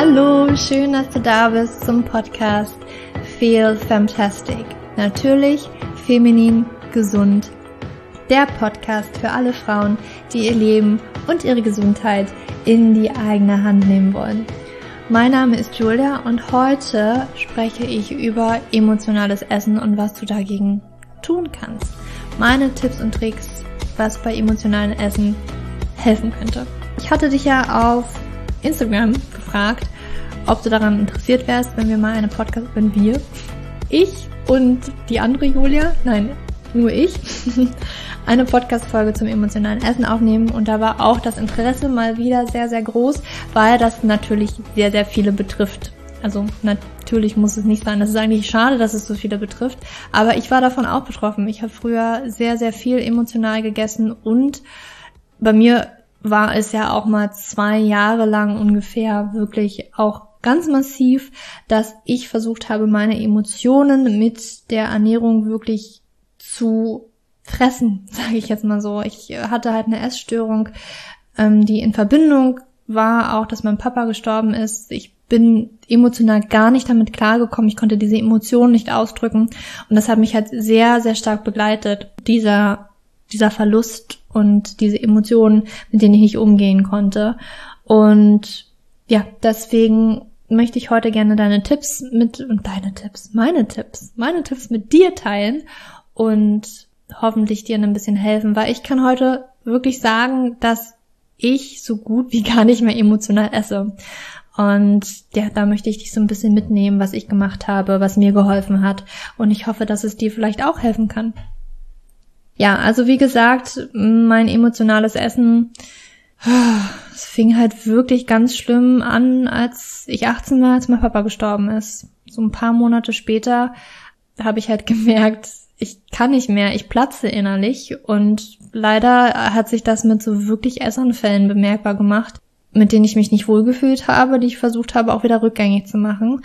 Hallo, schön, dass du da bist zum Podcast Feel Fantastic. Natürlich feminin, gesund. Der Podcast für alle Frauen, die ihr Leben und ihre Gesundheit in die eigene Hand nehmen wollen. Mein Name ist Julia und heute spreche ich über emotionales Essen und was du dagegen tun kannst. Meine Tipps und Tricks, was bei emotionalem Essen helfen könnte. Ich hatte dich ja auf Instagram gefragt, ob du daran interessiert wärst, wenn wir mal eine Podcast, wenn wir, ich und die andere Julia, nein, nur ich, eine Podcast-Folge zum emotionalen Essen aufnehmen und da war auch das Interesse mal wieder sehr, sehr groß, weil das natürlich sehr, sehr viele betrifft. Also natürlich muss es nicht sein. Das ist eigentlich schade, dass es so viele betrifft. Aber ich war davon auch betroffen. Ich habe früher sehr, sehr viel emotional gegessen und bei mir war es ja auch mal zwei Jahre lang ungefähr wirklich auch ganz massiv, dass ich versucht habe, meine Emotionen mit der Ernährung wirklich zu fressen, sage ich jetzt mal so. Ich hatte halt eine Essstörung, ähm, die in Verbindung war, auch dass mein Papa gestorben ist. Ich bin emotional gar nicht damit klargekommen. Ich konnte diese Emotionen nicht ausdrücken. Und das hat mich halt sehr, sehr stark begleitet. Dieser, dieser Verlust und diese Emotionen, mit denen ich nicht umgehen konnte. Und ja, deswegen möchte ich heute gerne deine Tipps mit, und deine Tipps, meine Tipps, meine Tipps mit dir teilen und hoffentlich dir ein bisschen helfen, weil ich kann heute wirklich sagen, dass ich so gut wie gar nicht mehr emotional esse. Und ja, da möchte ich dich so ein bisschen mitnehmen, was ich gemacht habe, was mir geholfen hat. Und ich hoffe, dass es dir vielleicht auch helfen kann. Ja, also wie gesagt, mein emotionales Essen, es fing halt wirklich ganz schlimm an, als ich 18 war, als mein Papa gestorben ist. So ein paar Monate später habe ich halt gemerkt, ich kann nicht mehr, ich platze innerlich und leider hat sich das mit so wirklich Essanfällen bemerkbar gemacht, mit denen ich mich nicht wohlgefühlt habe, die ich versucht habe auch wieder rückgängig zu machen.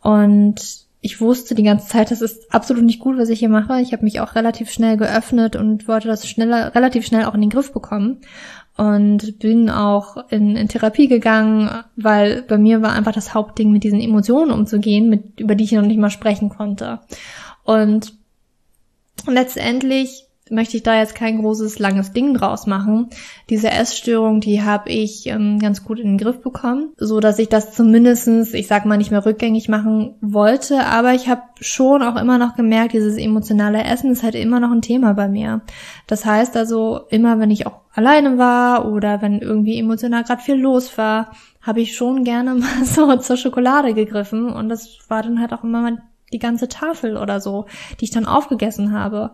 Und ich wusste die ganze Zeit, das ist absolut nicht gut, was ich hier mache. Ich habe mich auch relativ schnell geöffnet und wollte das schneller, relativ schnell auch in den Griff bekommen. Und bin auch in, in Therapie gegangen, weil bei mir war einfach das Hauptding, mit diesen Emotionen umzugehen, mit, über die ich noch nicht mal sprechen konnte. Und letztendlich möchte ich da jetzt kein großes, langes Ding draus machen. Diese Essstörung, die habe ich ähm, ganz gut in den Griff bekommen, so dass ich das zumindestens, ich sag mal, nicht mehr rückgängig machen wollte, aber ich habe schon auch immer noch gemerkt, dieses emotionale Essen ist halt immer noch ein Thema bei mir. Das heißt also, immer wenn ich auch alleine war oder wenn irgendwie emotional gerade viel los war, habe ich schon gerne mal so zur Schokolade gegriffen und das war dann halt auch immer die ganze Tafel oder so, die ich dann aufgegessen habe.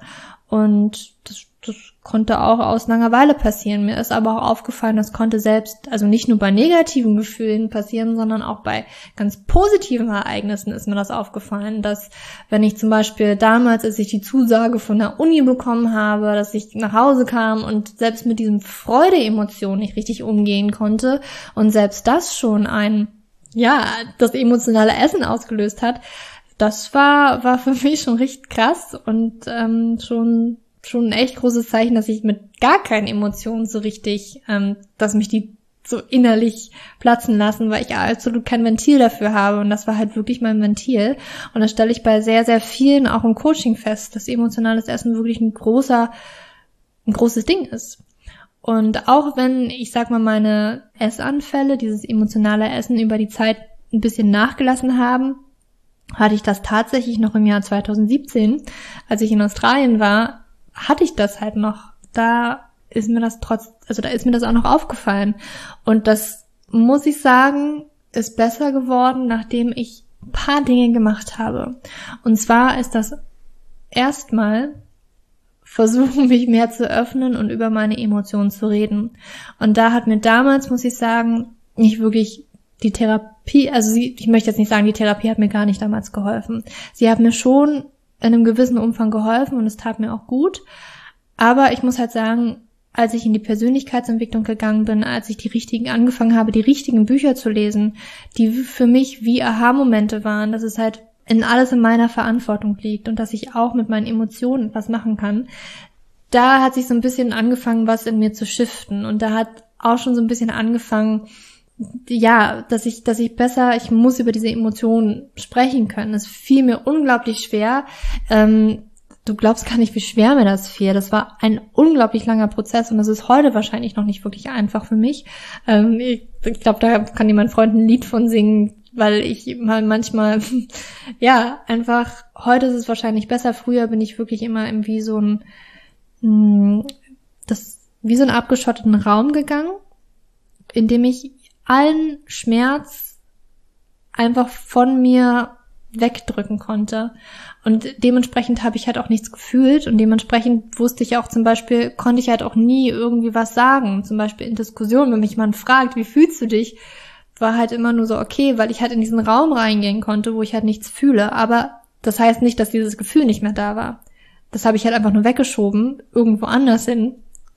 Und das, das konnte auch aus Langeweile passieren. Mir ist aber auch aufgefallen, das konnte selbst, also nicht nur bei negativen Gefühlen passieren, sondern auch bei ganz positiven Ereignissen ist mir das aufgefallen, dass wenn ich zum Beispiel damals, als ich die Zusage von der Uni bekommen habe, dass ich nach Hause kam und selbst mit diesem Freude-Emotion nicht richtig umgehen konnte und selbst das schon ein, ja, das emotionale Essen ausgelöst hat, das war, war für mich schon richtig krass und ähm, schon, schon ein echt großes Zeichen, dass ich mit gar keinen Emotionen so richtig, ähm, dass mich die so innerlich platzen lassen, weil ich absolut kein Ventil dafür habe. Und das war halt wirklich mein Ventil. Und das stelle ich bei sehr, sehr vielen auch im Coaching fest, dass emotionales Essen wirklich ein großer, ein großes Ding ist. Und auch wenn, ich sag mal, meine Essanfälle, dieses emotionale Essen über die Zeit ein bisschen nachgelassen haben, hatte ich das tatsächlich noch im Jahr 2017, als ich in Australien war, hatte ich das halt noch. Da ist mir das trotz, also da ist mir das auch noch aufgefallen. Und das muss ich sagen, ist besser geworden, nachdem ich ein paar Dinge gemacht habe. Und zwar ist das erstmal versuchen, mich mehr zu öffnen und über meine Emotionen zu reden. Und da hat mir damals, muss ich sagen, nicht wirklich die Therapie, also sie, ich möchte jetzt nicht sagen, die Therapie hat mir gar nicht damals geholfen. Sie hat mir schon in einem gewissen Umfang geholfen und es tat mir auch gut. Aber ich muss halt sagen, als ich in die Persönlichkeitsentwicklung gegangen bin, als ich die richtigen angefangen habe, die richtigen Bücher zu lesen, die für mich wie Aha-Momente waren, dass es halt in alles in meiner Verantwortung liegt und dass ich auch mit meinen Emotionen was machen kann. Da hat sich so ein bisschen angefangen, was in mir zu shiften und da hat auch schon so ein bisschen angefangen, ja, dass ich, dass ich besser, ich muss über diese Emotionen sprechen können. Es fiel mir unglaublich schwer. Ähm, du glaubst gar nicht, wie schwer mir das fiel. Das war ein unglaublich langer Prozess und das ist heute wahrscheinlich noch nicht wirklich einfach für mich. Ähm, ich ich glaube, da kann mein Freund ein Lied von singen, weil ich mal manchmal, ja, einfach, heute ist es wahrscheinlich besser. Früher bin ich wirklich immer in wie so ein, hm, das, wie so einen abgeschotteten Raum gegangen, in dem ich allen Schmerz einfach von mir wegdrücken konnte. Und dementsprechend habe ich halt auch nichts gefühlt und dementsprechend wusste ich auch zum Beispiel, konnte ich halt auch nie irgendwie was sagen. Zum Beispiel in Diskussionen, wenn mich jemand fragt, wie fühlst du dich, war halt immer nur so okay, weil ich halt in diesen Raum reingehen konnte, wo ich halt nichts fühle. Aber das heißt nicht, dass dieses Gefühl nicht mehr da war. Das habe ich halt einfach nur weggeschoben, irgendwo anders hin,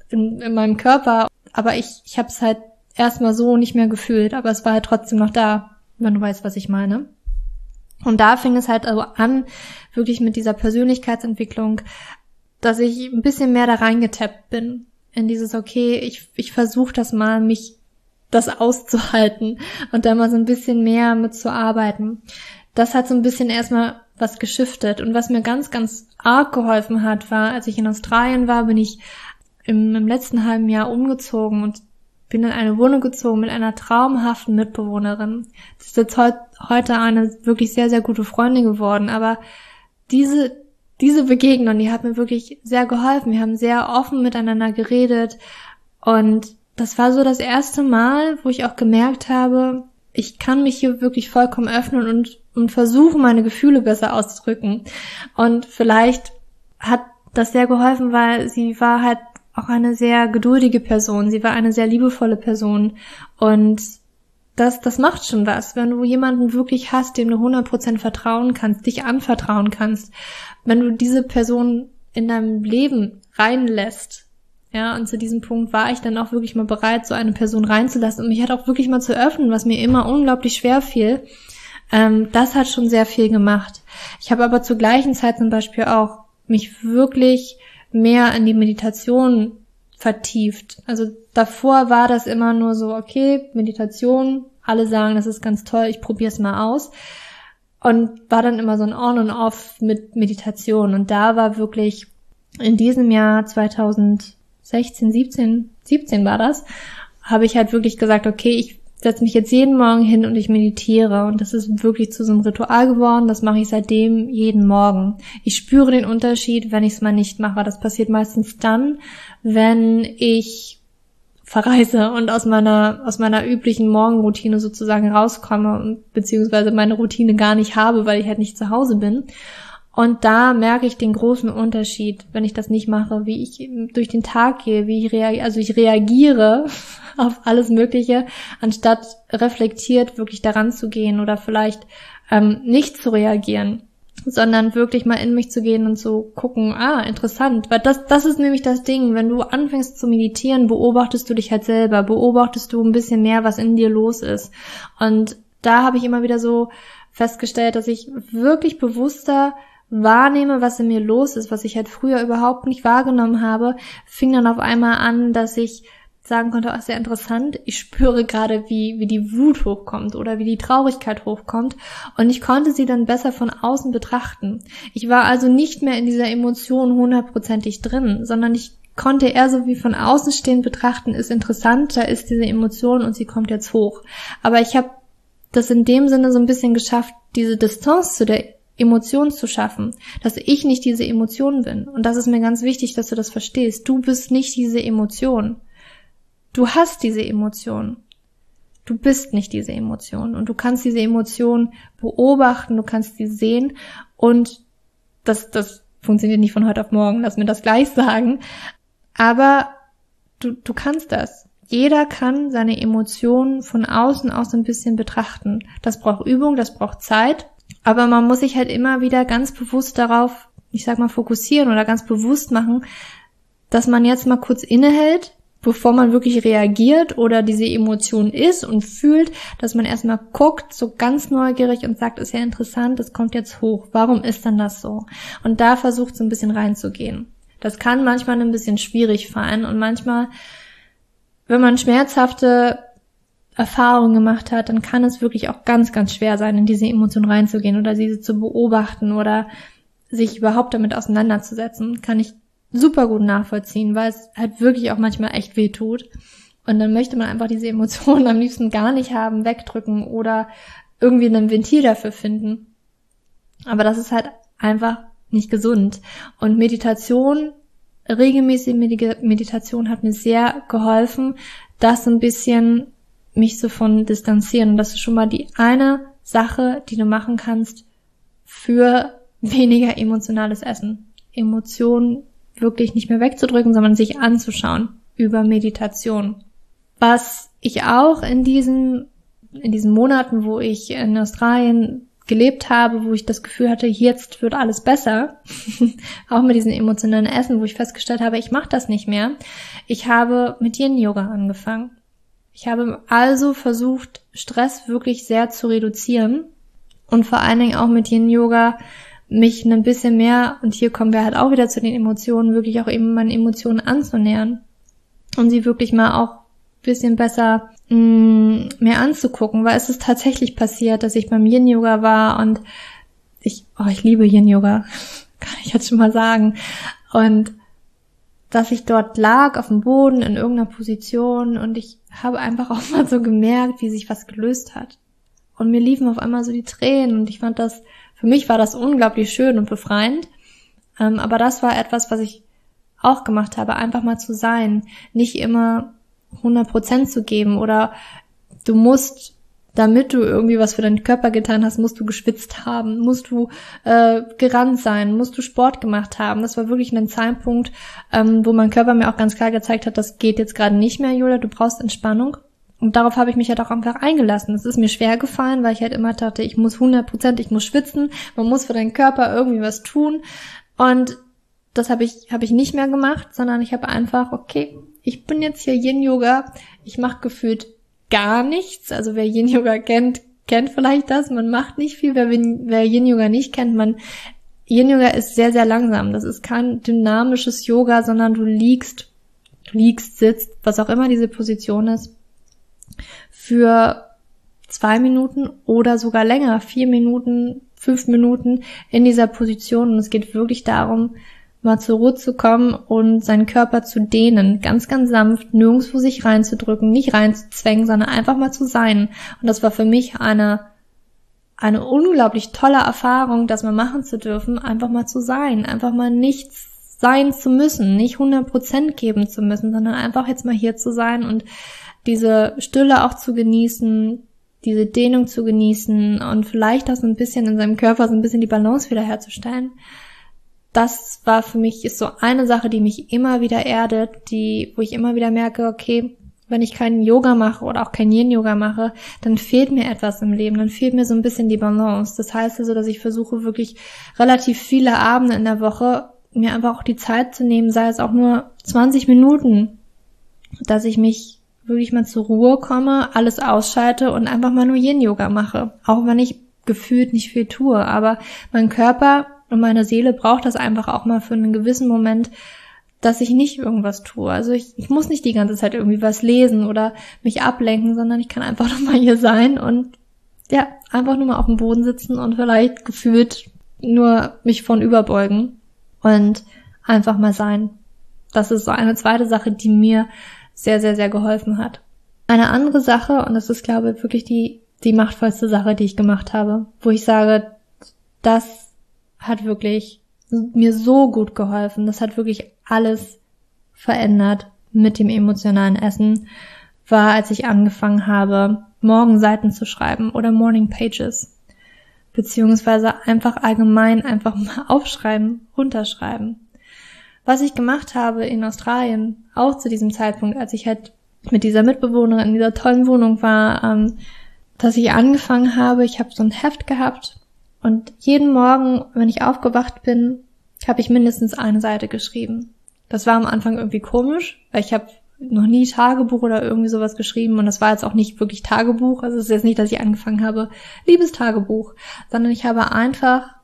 in, in meinem Körper. Aber ich, ich habe es halt erstmal so nicht mehr gefühlt, aber es war halt trotzdem noch da, wenn du weißt, was ich meine. Und da fing es halt also an, wirklich mit dieser Persönlichkeitsentwicklung, dass ich ein bisschen mehr da reingetappt bin. In dieses, okay, ich, ich versuche das mal, mich das auszuhalten und da mal so ein bisschen mehr mitzuarbeiten. Das hat so ein bisschen erstmal was geschiftet. Und was mir ganz, ganz arg geholfen hat, war, als ich in Australien war, bin ich im, im letzten halben Jahr umgezogen und bin in eine Wohnung gezogen mit einer traumhaften Mitbewohnerin. Das ist jetzt heut, heute eine wirklich sehr, sehr gute Freundin geworden. Aber diese, diese Begegnung, die hat mir wirklich sehr geholfen. Wir haben sehr offen miteinander geredet. Und das war so das erste Mal, wo ich auch gemerkt habe, ich kann mich hier wirklich vollkommen öffnen und, und versuchen, meine Gefühle besser auszudrücken. Und vielleicht hat das sehr geholfen, weil sie war halt auch eine sehr geduldige Person. Sie war eine sehr liebevolle Person. Und das, das macht schon was, wenn du jemanden wirklich hast, dem du 100% vertrauen kannst, dich anvertrauen kannst. Wenn du diese Person in deinem Leben reinlässt. Ja, und zu diesem Punkt war ich dann auch wirklich mal bereit, so eine Person reinzulassen und mich hat auch wirklich mal zu öffnen, was mir immer unglaublich schwer fiel. Ähm, das hat schon sehr viel gemacht. Ich habe aber zur gleichen Zeit zum Beispiel auch mich wirklich mehr in die Meditation vertieft. Also davor war das immer nur so, okay, Meditation, alle sagen, das ist ganz toll, ich probiere es mal aus. Und war dann immer so ein On und Off mit Meditation. Und da war wirklich in diesem Jahr 2016, 17, 17 war das, habe ich halt wirklich gesagt, okay, ich setze mich jetzt jeden Morgen hin und ich meditiere. Und das ist wirklich zu so einem Ritual geworden. Das mache ich seitdem jeden Morgen. Ich spüre den Unterschied, wenn ich es mal nicht mache. Das passiert meistens dann, wenn ich verreise und aus meiner, aus meiner üblichen Morgenroutine sozusagen rauskomme und beziehungsweise meine Routine gar nicht habe, weil ich halt nicht zu Hause bin. Und da merke ich den großen Unterschied, wenn ich das nicht mache, wie ich durch den Tag gehe, wie ich reagiere, also ich reagiere auf alles Mögliche, anstatt reflektiert wirklich daran zu gehen oder vielleicht ähm, nicht zu reagieren, sondern wirklich mal in mich zu gehen und zu gucken, ah, interessant, weil das, das ist nämlich das Ding, wenn du anfängst zu meditieren, beobachtest du dich halt selber, beobachtest du ein bisschen mehr, was in dir los ist. Und da habe ich immer wieder so festgestellt, dass ich wirklich bewusster wahrnehme, was in mir los ist, was ich halt früher überhaupt nicht wahrgenommen habe, fing dann auf einmal an, dass ich sagen konnte, oh, sehr interessant, ich spüre gerade, wie, wie die Wut hochkommt oder wie die Traurigkeit hochkommt und ich konnte sie dann besser von außen betrachten. Ich war also nicht mehr in dieser Emotion hundertprozentig drin, sondern ich konnte eher so wie von außen stehend betrachten, ist interessant, da ist diese Emotion und sie kommt jetzt hoch. Aber ich habe das in dem Sinne so ein bisschen geschafft, diese Distanz zu der Emotionen zu schaffen, dass ich nicht diese Emotion bin. Und das ist mir ganz wichtig, dass du das verstehst. Du bist nicht diese Emotion. Du hast diese Emotion. Du bist nicht diese Emotion. Und du kannst diese Emotion beobachten, du kannst sie sehen. Und das, das funktioniert nicht von heute auf morgen, lass mir das gleich sagen. Aber du, du kannst das. Jeder kann seine Emotionen von außen aus ein bisschen betrachten. Das braucht Übung, das braucht Zeit. Aber man muss sich halt immer wieder ganz bewusst darauf, ich sag mal, fokussieren oder ganz bewusst machen, dass man jetzt mal kurz innehält, bevor man wirklich reagiert oder diese Emotion ist und fühlt, dass man erstmal guckt, so ganz neugierig und sagt, ist ja interessant, das kommt jetzt hoch. Warum ist denn das so? Und da versucht so ein bisschen reinzugehen. Das kann manchmal ein bisschen schwierig fallen und manchmal, wenn man schmerzhafte Erfahrungen gemacht hat, dann kann es wirklich auch ganz, ganz schwer sein, in diese Emotion reinzugehen oder diese zu beobachten oder sich überhaupt damit auseinanderzusetzen. Kann ich super gut nachvollziehen, weil es halt wirklich auch manchmal echt weh tut. Und dann möchte man einfach diese Emotionen am liebsten gar nicht haben, wegdrücken oder irgendwie ein Ventil dafür finden. Aber das ist halt einfach nicht gesund. Und Meditation, regelmäßige Meditation hat mir sehr geholfen, das ein bisschen mich so von distanzieren. Und das ist schon mal die eine Sache, die du machen kannst für weniger emotionales Essen. Emotionen wirklich nicht mehr wegzudrücken, sondern sich anzuschauen über Meditation. Was ich auch in diesen, in diesen Monaten, wo ich in Australien gelebt habe, wo ich das Gefühl hatte, jetzt wird alles besser, auch mit diesem emotionalen Essen, wo ich festgestellt habe, ich mache das nicht mehr. Ich habe mit Yin-Yoga angefangen. Ich habe also versucht, Stress wirklich sehr zu reduzieren und vor allen Dingen auch mit Yin-Yoga mich ein bisschen mehr, und hier kommen wir halt auch wieder zu den Emotionen, wirklich auch eben meinen Emotionen anzunähern und sie wirklich mal auch bisschen besser mh, mm, mehr anzugucken, weil es ist tatsächlich passiert, dass ich beim Yin Yoga war und ich, oh, ich liebe Yin Yoga, kann ich jetzt schon mal sagen. Und dass ich dort lag auf dem Boden in irgendeiner Position und ich habe einfach auch mal so gemerkt, wie sich was gelöst hat. Und mir liefen auf einmal so die Tränen und ich fand das, für mich war das unglaublich schön und befreiend. Ähm, aber das war etwas, was ich auch gemacht habe, einfach mal zu sein, nicht immer 100 Prozent zu geben oder du musst damit du irgendwie was für deinen Körper getan hast, musst du geschwitzt haben, musst du äh, gerannt sein, musst du Sport gemacht haben. Das war wirklich ein Zeitpunkt, ähm, wo mein Körper mir auch ganz klar gezeigt hat, das geht jetzt gerade nicht mehr, Julia, du brauchst Entspannung. Und darauf habe ich mich halt auch einfach eingelassen. Es ist mir schwer gefallen, weil ich halt immer dachte, ich muss 100 Prozent, ich muss schwitzen, man muss für deinen Körper irgendwie was tun. Und das habe ich, hab ich nicht mehr gemacht, sondern ich habe einfach, okay, ich bin jetzt hier Yin Yoga, ich mache gefühlt gar nichts. Also wer Yin Yoga kennt, kennt vielleicht das. Man macht nicht viel. Wer, wer Yin Yoga nicht kennt, man Yin Yoga ist sehr, sehr langsam. Das ist kein dynamisches Yoga, sondern du liegst, du liegst, sitzt, was auch immer diese Position ist, für zwei Minuten oder sogar länger, vier Minuten, fünf Minuten in dieser Position. Und es geht wirklich darum, mal zur Ruhe zu kommen und seinen Körper zu dehnen, ganz, ganz sanft, nirgendwo sich reinzudrücken, nicht reinzuzwängen, sondern einfach mal zu sein. Und das war für mich eine, eine unglaublich tolle Erfahrung, das mal machen zu dürfen, einfach mal zu sein, einfach mal nichts sein zu müssen, nicht 100 Prozent geben zu müssen, sondern einfach jetzt mal hier zu sein und diese Stille auch zu genießen, diese Dehnung zu genießen und vielleicht auch so ein bisschen in seinem Körper so ein bisschen die Balance wiederherzustellen das war für mich ist so eine Sache, die mich immer wieder erdet, die, wo ich immer wieder merke, okay, wenn ich keinen Yoga mache oder auch kein Yin-Yoga mache, dann fehlt mir etwas im Leben, dann fehlt mir so ein bisschen die Balance. Das heißt also, dass ich versuche wirklich relativ viele Abende in der Woche mir einfach auch die Zeit zu nehmen, sei es auch nur 20 Minuten, dass ich mich wirklich mal zur Ruhe komme, alles ausschalte und einfach mal nur Yin-Yoga mache. Auch wenn ich gefühlt nicht viel tue, aber mein Körper und meine Seele braucht das einfach auch mal für einen gewissen Moment, dass ich nicht irgendwas tue. Also ich, ich muss nicht die ganze Zeit irgendwie was lesen oder mich ablenken, sondern ich kann einfach nur mal hier sein und ja, einfach nur mal auf dem Boden sitzen und vielleicht gefühlt nur mich von überbeugen und einfach mal sein. Das ist so eine zweite Sache, die mir sehr, sehr, sehr geholfen hat. Eine andere Sache, und das ist, glaube ich, wirklich die, die machtvollste Sache, die ich gemacht habe, wo ich sage, das hat wirklich mir so gut geholfen. Das hat wirklich alles verändert mit dem emotionalen Essen, war, als ich angefangen habe, Morgenseiten zu schreiben oder Morning Pages. Beziehungsweise einfach allgemein einfach mal aufschreiben, runterschreiben. Was ich gemacht habe in Australien, auch zu diesem Zeitpunkt, als ich halt mit dieser Mitbewohnerin in dieser tollen Wohnung war, ähm, dass ich angefangen habe, ich habe so ein Heft gehabt und jeden Morgen, wenn ich aufgewacht bin, habe ich mindestens eine Seite geschrieben. Das war am Anfang irgendwie komisch, weil ich habe noch nie Tagebuch oder irgendwie sowas geschrieben und das war jetzt auch nicht wirklich Tagebuch. Also es ist jetzt nicht, dass ich angefangen habe, liebes Tagebuch, sondern ich habe einfach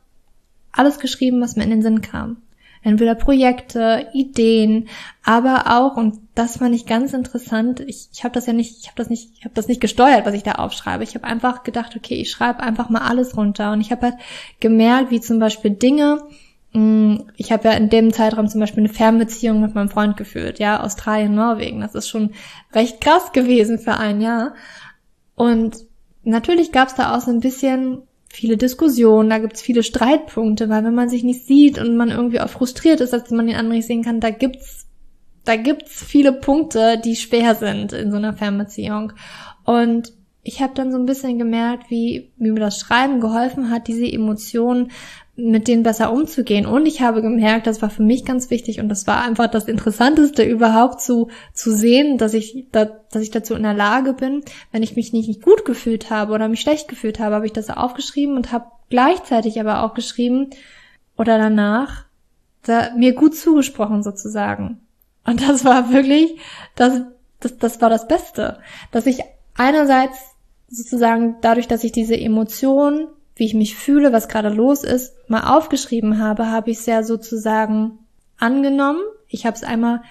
alles geschrieben, was mir in den Sinn kam. Entweder Projekte, Ideen, aber auch und das fand ich ganz interessant. Ich, ich habe das ja nicht, ich habe das nicht, ich habe das nicht gesteuert, was ich da aufschreibe. Ich habe einfach gedacht, okay, ich schreibe einfach mal alles runter und ich habe halt gemerkt, wie zum Beispiel Dinge. Mm, ich habe ja in dem Zeitraum zum Beispiel eine Fernbeziehung mit meinem Freund geführt, ja, Australien, Norwegen. Das ist schon recht krass gewesen für ein Jahr. Und natürlich gab es da auch so ein bisschen viele Diskussionen, da gibt's viele Streitpunkte, weil wenn man sich nicht sieht und man irgendwie auch frustriert ist, dass man den anderen nicht sehen kann, da gibt's da gibt's viele Punkte, die schwer sind in so einer Fernbeziehung. Und ich habe dann so ein bisschen gemerkt, wie, wie mir das Schreiben geholfen hat, diese Emotionen mit denen besser umzugehen. Und ich habe gemerkt, das war für mich ganz wichtig und das war einfach das Interessanteste überhaupt zu, zu sehen, dass ich, da, dass ich dazu in der Lage bin, wenn ich mich nicht, nicht gut gefühlt habe oder mich schlecht gefühlt habe, habe ich das aufgeschrieben und habe gleichzeitig aber auch geschrieben oder danach da, mir gut zugesprochen sozusagen. Und das war wirklich, das, das, das war das Beste, dass ich einerseits sozusagen dadurch, dass ich diese Emotion wie ich mich fühle, was gerade los ist, mal aufgeschrieben habe, habe ich es ja sozusagen angenommen. Ich habe es einmal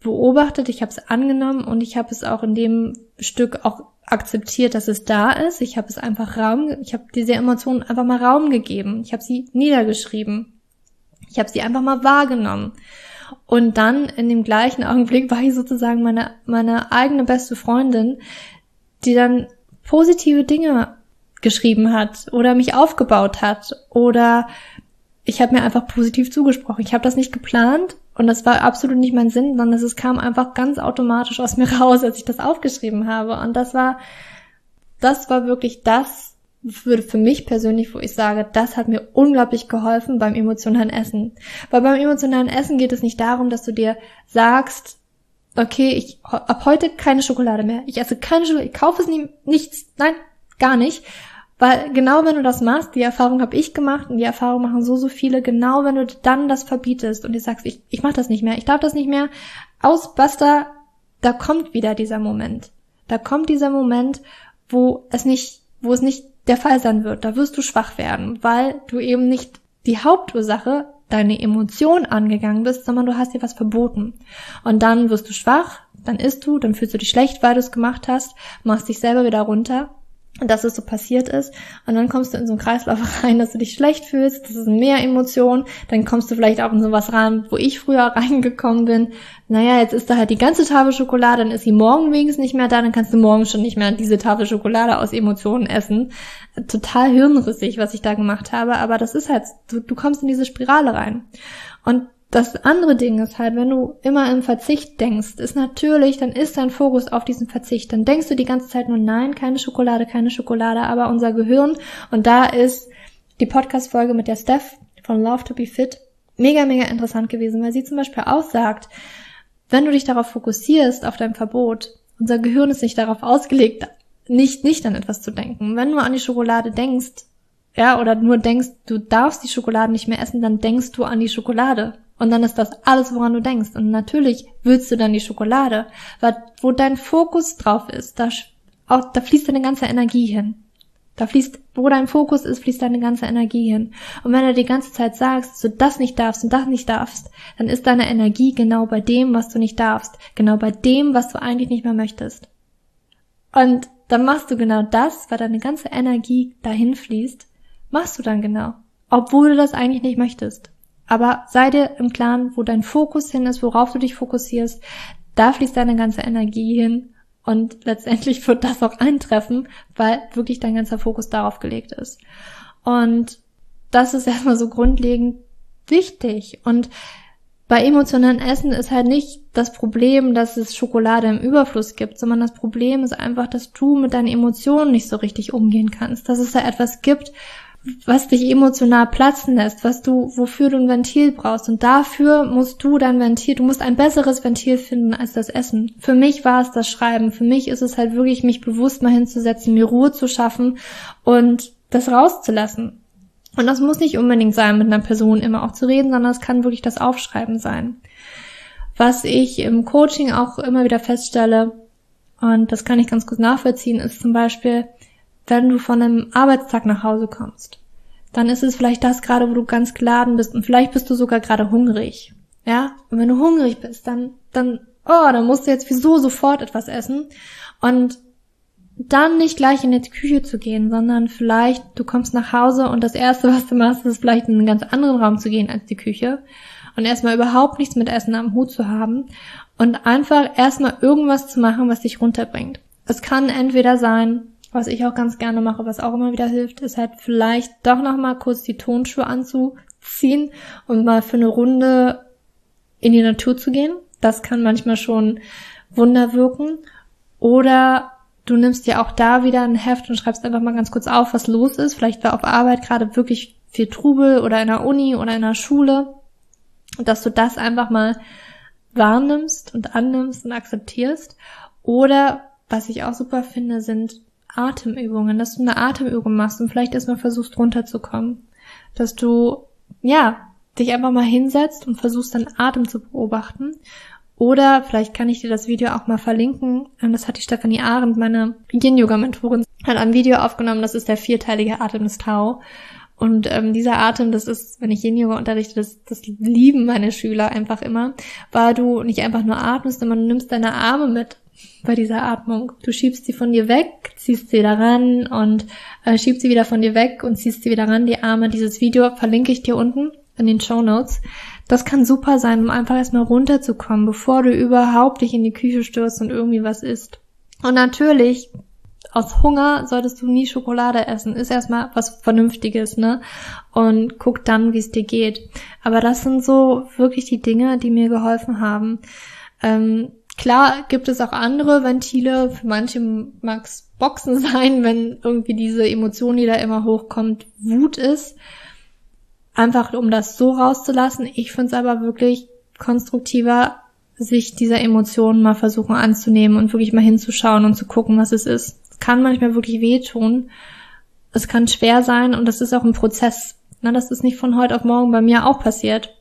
beobachtet, ich habe es angenommen und ich habe es auch in dem Stück auch akzeptiert, dass es da ist. Ich habe es einfach Raum, ich habe diese Emotionen einfach mal Raum gegeben. Ich habe sie niedergeschrieben. Ich habe sie einfach mal wahrgenommen. Und dann in dem gleichen Augenblick war ich sozusagen meine, meine eigene beste Freundin, die dann positive Dinge geschrieben hat oder mich aufgebaut hat oder ich habe mir einfach positiv zugesprochen. Ich habe das nicht geplant und das war absolut nicht mein Sinn, sondern es kam einfach ganz automatisch aus mir raus, als ich das aufgeschrieben habe. Und das war, das war wirklich das, würde für mich persönlich, wo ich sage, das hat mir unglaublich geholfen beim emotionalen Essen. Weil beim emotionalen Essen geht es nicht darum, dass du dir sagst, okay, ich ab heute keine Schokolade mehr. Ich esse keine Schokolade, ich kaufe es nie, nichts, nein, gar nicht, weil genau wenn du das machst, die Erfahrung habe ich gemacht und die Erfahrung machen so, so viele, genau wenn du dann das verbietest und dir sagst, ich, ich mach das nicht mehr, ich darf das nicht mehr, aus, basta, da kommt wieder dieser Moment. Da kommt dieser Moment, wo es nicht, wo es nicht der Fall sein wird. Da wirst du schwach werden, weil du eben nicht die Hauptursache deine Emotion angegangen bist, sondern du hast dir was verboten. Und dann wirst du schwach, dann isst du, dann fühlst du dich schlecht, weil du es gemacht hast, machst dich selber wieder runter dass es so passiert ist. Und dann kommst du in so einen Kreislauf rein, dass du dich schlecht fühlst, das ist mehr Emotionen. Dann kommst du vielleicht auch in sowas rein, wo ich früher reingekommen bin. Naja, jetzt ist da halt die ganze Tafel Schokolade, dann ist sie morgen wenigstens nicht mehr da, dann kannst du morgen schon nicht mehr diese Tafel Schokolade aus Emotionen essen. Total hirnrissig, was ich da gemacht habe, aber das ist halt, du, du kommst in diese Spirale rein. Und das andere Ding ist halt, wenn du immer im Verzicht denkst, ist natürlich, dann ist dein Fokus auf diesen Verzicht. Dann denkst du die ganze Zeit nur, nein, keine Schokolade, keine Schokolade, aber unser Gehirn, und da ist die Podcast-Folge mit der Steph von Love to be Fit mega, mega interessant gewesen, weil sie zum Beispiel auch sagt, wenn du dich darauf fokussierst, auf dein Verbot, unser Gehirn ist nicht darauf ausgelegt, nicht, nicht an etwas zu denken. Wenn du an die Schokolade denkst, ja, oder nur denkst, du darfst die Schokolade nicht mehr essen, dann denkst du an die Schokolade. Und dann ist das alles, woran du denkst. Und natürlich willst du dann die Schokolade, weil wo dein Fokus drauf ist, da, auch, da fließt deine ganze Energie hin. Da fließt, wo dein Fokus ist, fließt deine ganze Energie hin. Und wenn du die ganze Zeit sagst, dass du das nicht darfst und das nicht darfst, dann ist deine Energie genau bei dem, was du nicht darfst. Genau bei dem, was du eigentlich nicht mehr möchtest. Und dann machst du genau das, weil deine ganze Energie dahin fließt, machst du dann genau. Obwohl du das eigentlich nicht möchtest. Aber sei dir im Klaren, wo dein Fokus hin ist, worauf du dich fokussierst. Da fließt deine ganze Energie hin und letztendlich wird das auch eintreffen, weil wirklich dein ganzer Fokus darauf gelegt ist. Und das ist erstmal so grundlegend wichtig. Und bei emotionalen Essen ist halt nicht das Problem, dass es Schokolade im Überfluss gibt, sondern das Problem ist einfach, dass du mit deinen Emotionen nicht so richtig umgehen kannst. Dass es da etwas gibt, was dich emotional platzen lässt, was du, wofür du ein Ventil brauchst. Und dafür musst du dein Ventil, du musst ein besseres Ventil finden als das Essen. Für mich war es das Schreiben. Für mich ist es halt wirklich, mich bewusst mal hinzusetzen, mir Ruhe zu schaffen und das rauszulassen. Und das muss nicht unbedingt sein, mit einer Person immer auch zu reden, sondern es kann wirklich das Aufschreiben sein. Was ich im Coaching auch immer wieder feststelle, und das kann ich ganz gut nachvollziehen, ist zum Beispiel, wenn du von einem Arbeitstag nach Hause kommst, dann ist es vielleicht das gerade, wo du ganz geladen bist und vielleicht bist du sogar gerade hungrig. Ja? Und wenn du hungrig bist, dann, dann, oh, dann musst du jetzt wieso sofort etwas essen. Und dann nicht gleich in die Küche zu gehen, sondern vielleicht du kommst nach Hause und das erste, was du machst, ist vielleicht in einen ganz anderen Raum zu gehen als die Küche und erstmal überhaupt nichts mit Essen am Hut zu haben und einfach erstmal irgendwas zu machen, was dich runterbringt. Es kann entweder sein, was ich auch ganz gerne mache, was auch immer wieder hilft, ist halt vielleicht doch nochmal kurz die Tonschuhe anzuziehen und mal für eine Runde in die Natur zu gehen. Das kann manchmal schon Wunder wirken. Oder du nimmst dir auch da wieder ein Heft und schreibst einfach mal ganz kurz auf, was los ist. Vielleicht war auf Arbeit gerade wirklich viel Trubel oder in der Uni oder in der Schule. Und dass du das einfach mal wahrnimmst und annimmst und akzeptierst. Oder was ich auch super finde, sind Atemübungen, dass du eine Atemübung machst und vielleicht erstmal versuchst runterzukommen. Dass du, ja, dich einfach mal hinsetzt und versuchst dann Atem zu beobachten. Oder vielleicht kann ich dir das Video auch mal verlinken. Das hat die Stefanie Arendt, meine Yin-Yoga-Mentorin, hat ein Video aufgenommen. Das ist der vierteilige Atem des Tau. Und ähm, dieser Atem, das ist, wenn ich Yin-Yoga unterrichte, das, das lieben meine Schüler einfach immer, weil du nicht einfach nur atmest, sondern du nimmst deine Arme mit bei dieser Atmung. Du schiebst sie von dir weg, ziehst sie wieder ran und äh, schiebst sie wieder von dir weg und ziehst sie wieder ran, die Arme. Dieses Video verlinke ich dir unten in den Show Notes. Das kann super sein, um einfach erstmal runterzukommen, bevor du überhaupt dich in die Küche stürzt und irgendwie was isst. Und natürlich, aus Hunger solltest du nie Schokolade essen. Ist erstmal was Vernünftiges, ne? Und guck dann, wie es dir geht. Aber das sind so wirklich die Dinge, die mir geholfen haben. Ähm, Klar gibt es auch andere Ventile. Für manche mag es Boxen sein, wenn irgendwie diese Emotion, die da immer hochkommt, Wut ist. Einfach um das so rauszulassen. Ich finde es aber wirklich konstruktiver, sich dieser Emotionen mal versuchen anzunehmen und wirklich mal hinzuschauen und zu gucken, was es ist. Es kann manchmal wirklich wehtun. Es kann schwer sein und das ist auch ein Prozess. Na, das ist nicht von heute auf morgen bei mir auch passiert,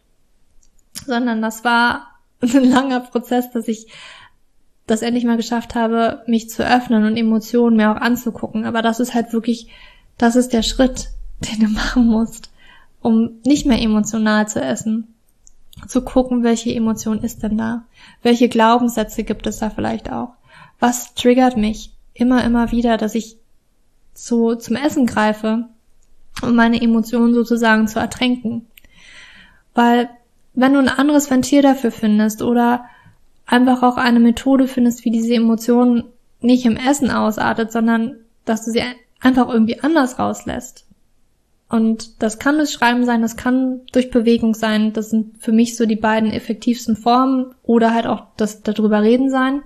sondern das war ein langer Prozess, dass ich das endlich mal geschafft habe, mich zu öffnen und Emotionen mir auch anzugucken. Aber das ist halt wirklich, das ist der Schritt, den du machen musst, um nicht mehr emotional zu essen. Zu gucken, welche Emotion ist denn da? Welche Glaubenssätze gibt es da vielleicht auch? Was triggert mich immer, immer wieder, dass ich so zum Essen greife, um meine Emotionen sozusagen zu ertränken? Weil wenn du ein anderes Ventil dafür findest oder einfach auch eine Methode findest, wie diese Emotionen nicht im Essen ausartet, sondern dass du sie einfach irgendwie anders rauslässt. Und das kann das Schreiben sein, das kann durch Bewegung sein. Das sind für mich so die beiden effektivsten Formen oder halt auch das darüber reden sein.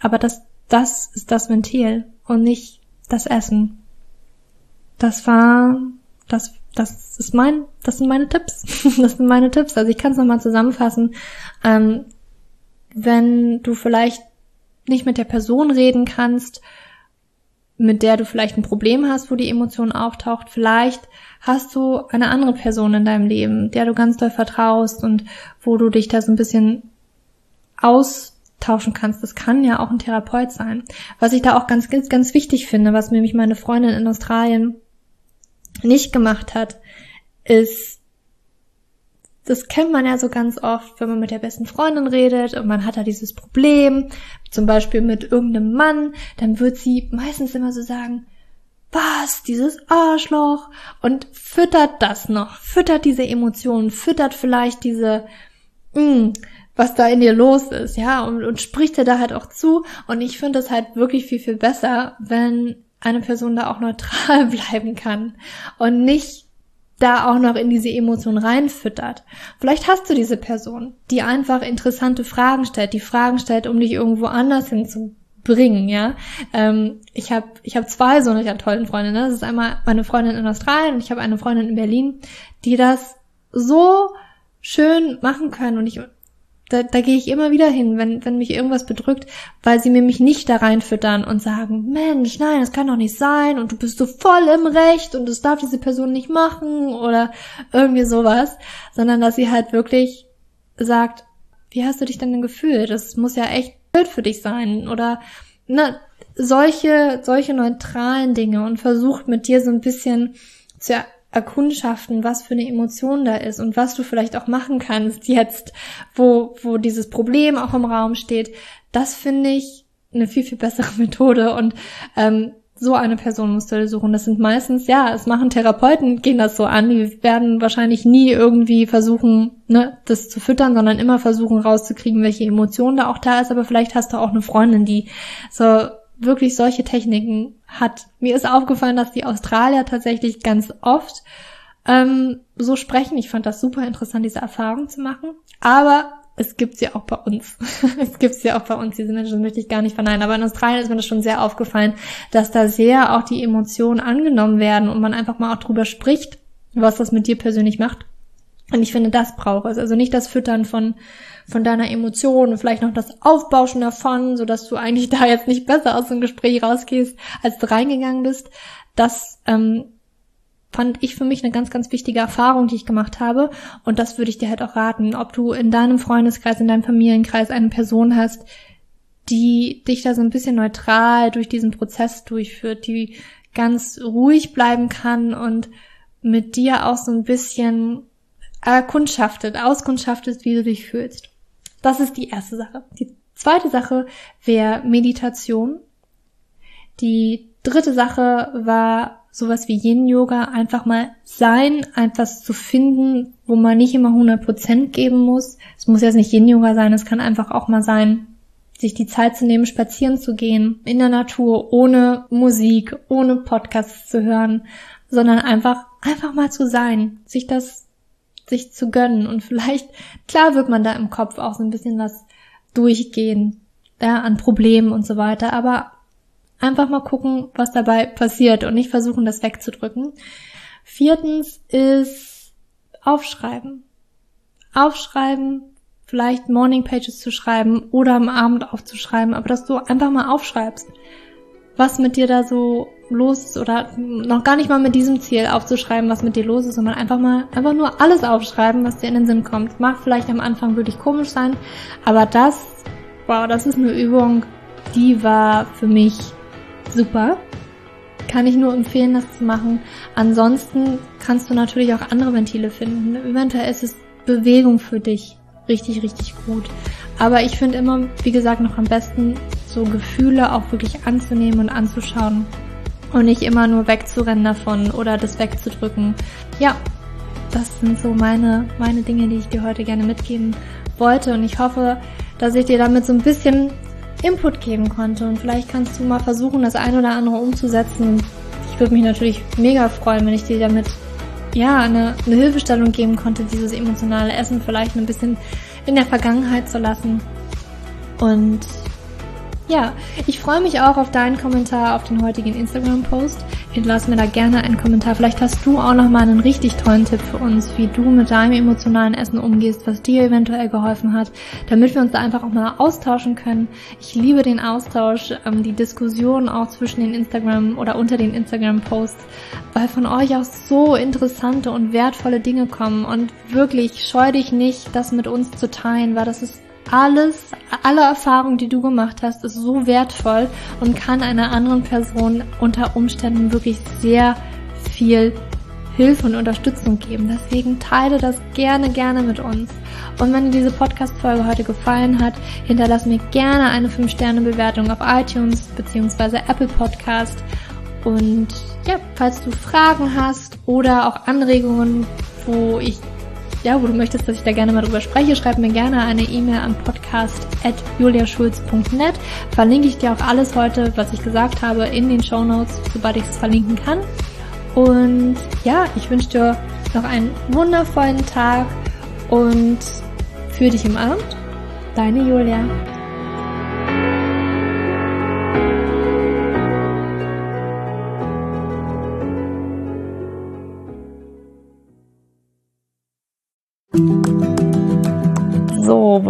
Aber das, das ist das Ventil und nicht das Essen. Das war, das das ist mein, das sind meine Tipps. das sind meine Tipps. Also ich kann es nochmal zusammenfassen. Ähm, wenn du vielleicht nicht mit der Person reden kannst, mit der du vielleicht ein Problem hast, wo die Emotion auftaucht, vielleicht hast du eine andere Person in deinem Leben, der du ganz doll vertraust und wo du dich da so ein bisschen austauschen kannst. Das kann ja auch ein Therapeut sein. Was ich da auch ganz, ganz, ganz wichtig finde, was nämlich meine Freundin in Australien nicht gemacht hat, ist, das kennt man ja so ganz oft, wenn man mit der besten Freundin redet und man hat da dieses Problem, zum Beispiel mit irgendeinem Mann, dann wird sie meistens immer so sagen, was, dieses Arschloch? Und füttert das noch, füttert diese Emotionen, füttert vielleicht diese, mh, mm, was da in dir los ist, ja, und, und spricht dir da halt auch zu. Und ich finde es halt wirklich viel, viel besser, wenn eine Person da auch neutral bleiben kann und nicht da auch noch in diese Emotion reinfüttert. Vielleicht hast du diese Person, die einfach interessante Fragen stellt, die Fragen stellt, um dich irgendwo anders hinzubringen, ja. Ähm, ich habe ich hab zwei so eine tollen Freunde. Ne? Das ist einmal meine Freundin in Australien und ich habe eine Freundin in Berlin, die das so schön machen können und ich da, da gehe ich immer wieder hin, wenn, wenn mich irgendwas bedrückt, weil sie mir mich nicht da reinfüttern und sagen, Mensch, nein, das kann doch nicht sein und du bist so voll im Recht und das darf diese Person nicht machen oder irgendwie sowas, sondern dass sie halt wirklich sagt, wie hast du dich denn gefühlt? Das muss ja echt blöd für dich sein oder ne, solche, solche neutralen Dinge und versucht mit dir so ein bisschen zu erkundschaften, was für eine Emotion da ist und was du vielleicht auch machen kannst jetzt, wo, wo dieses Problem auch im Raum steht, das finde ich eine viel, viel bessere Methode und ähm, so eine Person musst du suchen. Das sind meistens, ja, es machen Therapeuten, gehen das so an, die werden wahrscheinlich nie irgendwie versuchen, ne, das zu füttern, sondern immer versuchen rauszukriegen, welche Emotion da auch da ist, aber vielleicht hast du auch eine Freundin, die so wirklich solche Techniken hat. Mir ist aufgefallen, dass die Australier tatsächlich ganz oft ähm, so sprechen. Ich fand das super interessant, diese Erfahrung zu machen. Aber es gibt sie auch bei uns. es gibt sie auch bei uns. Diese Menschen das möchte ich gar nicht verneinen. Aber in Australien ist mir das schon sehr aufgefallen, dass da sehr auch die Emotionen angenommen werden und man einfach mal auch drüber spricht, was das mit dir persönlich macht. Und ich finde, das braucht es. Also nicht das Füttern von, von deiner Emotion vielleicht noch das Aufbauschen davon, so dass du eigentlich da jetzt nicht besser aus dem Gespräch rausgehst, als du reingegangen bist. Das ähm, fand ich für mich eine ganz, ganz wichtige Erfahrung, die ich gemacht habe. Und das würde ich dir halt auch raten, ob du in deinem Freundeskreis, in deinem Familienkreis eine Person hast, die dich da so ein bisschen neutral durch diesen Prozess durchführt, die ganz ruhig bleiben kann und mit dir auch so ein bisschen erkundschaftet, auskundschaftet, wie du dich fühlst. Das ist die erste Sache. Die zweite Sache wäre Meditation. Die dritte Sache war sowas wie Yin-Yoga, einfach mal sein, etwas zu finden, wo man nicht immer 100% geben muss. Es muss jetzt nicht Yin-Yoga sein, es kann einfach auch mal sein, sich die Zeit zu nehmen, spazieren zu gehen, in der Natur, ohne Musik, ohne Podcasts zu hören, sondern einfach, einfach mal zu sein, sich das, sich zu gönnen und vielleicht, klar wird man da im Kopf auch so ein bisschen was durchgehen, ja, an Problemen und so weiter, aber Einfach mal gucken, was dabei passiert und nicht versuchen, das wegzudrücken. Viertens ist aufschreiben. Aufschreiben, vielleicht Morning Pages zu schreiben oder am Abend aufzuschreiben, aber dass du einfach mal aufschreibst, was mit dir da so los ist oder noch gar nicht mal mit diesem Ziel aufzuschreiben, was mit dir los ist, sondern einfach mal, einfach nur alles aufschreiben, was dir in den Sinn kommt. Mag vielleicht am Anfang wirklich komisch sein, aber das, wow, das ist eine Übung, die war für mich super. Kann ich nur empfehlen, das zu machen. Ansonsten kannst du natürlich auch andere Ventile finden. Eventuell ist es Bewegung für dich richtig, richtig gut. Aber ich finde immer, wie gesagt, noch am besten so Gefühle auch wirklich anzunehmen und anzuschauen und nicht immer nur wegzurennen davon oder das wegzudrücken. Ja, das sind so meine, meine Dinge, die ich dir heute gerne mitgeben wollte und ich hoffe, dass ich dir damit so ein bisschen Input geben konnte. Und vielleicht kannst du mal versuchen, das ein oder andere umzusetzen. Ich würde mich natürlich mega freuen, wenn ich dir damit ja eine, eine Hilfestellung geben konnte, dieses emotionale Essen vielleicht ein bisschen in der Vergangenheit zu lassen. Und ja, ich freue mich auch auf deinen Kommentar auf den heutigen Instagram-Post. Hinterlass mir da gerne einen Kommentar. Vielleicht hast du auch noch mal einen richtig tollen Tipp für uns, wie du mit deinem emotionalen Essen umgehst, was dir eventuell geholfen hat, damit wir uns da einfach auch mal austauschen können. Ich liebe den Austausch, ähm, die Diskussion auch zwischen den Instagram oder unter den Instagram-Posts, weil von euch auch so interessante und wertvolle Dinge kommen und wirklich scheu dich nicht, das mit uns zu teilen, weil das ist alles, alle Erfahrungen, die du gemacht hast, ist so wertvoll und kann einer anderen Person unter Umständen wirklich sehr viel Hilfe und Unterstützung geben. Deswegen teile das gerne, gerne mit uns. Und wenn dir diese Podcast-Folge heute gefallen hat, hinterlass mir gerne eine 5-Sterne-Bewertung auf iTunes bzw. Apple Podcast. Und ja, falls du Fragen hast oder auch Anregungen, wo ich ja, wo du möchtest, dass ich da gerne mal drüber spreche, schreib mir gerne eine E-Mail an podcast.juliaschulz.net. Verlinke ich dir auch alles heute, was ich gesagt habe, in den Show Notes, sobald ich es verlinken kann. Und ja, ich wünsche dir noch einen wundervollen Tag und für dich im Abend. Deine Julia.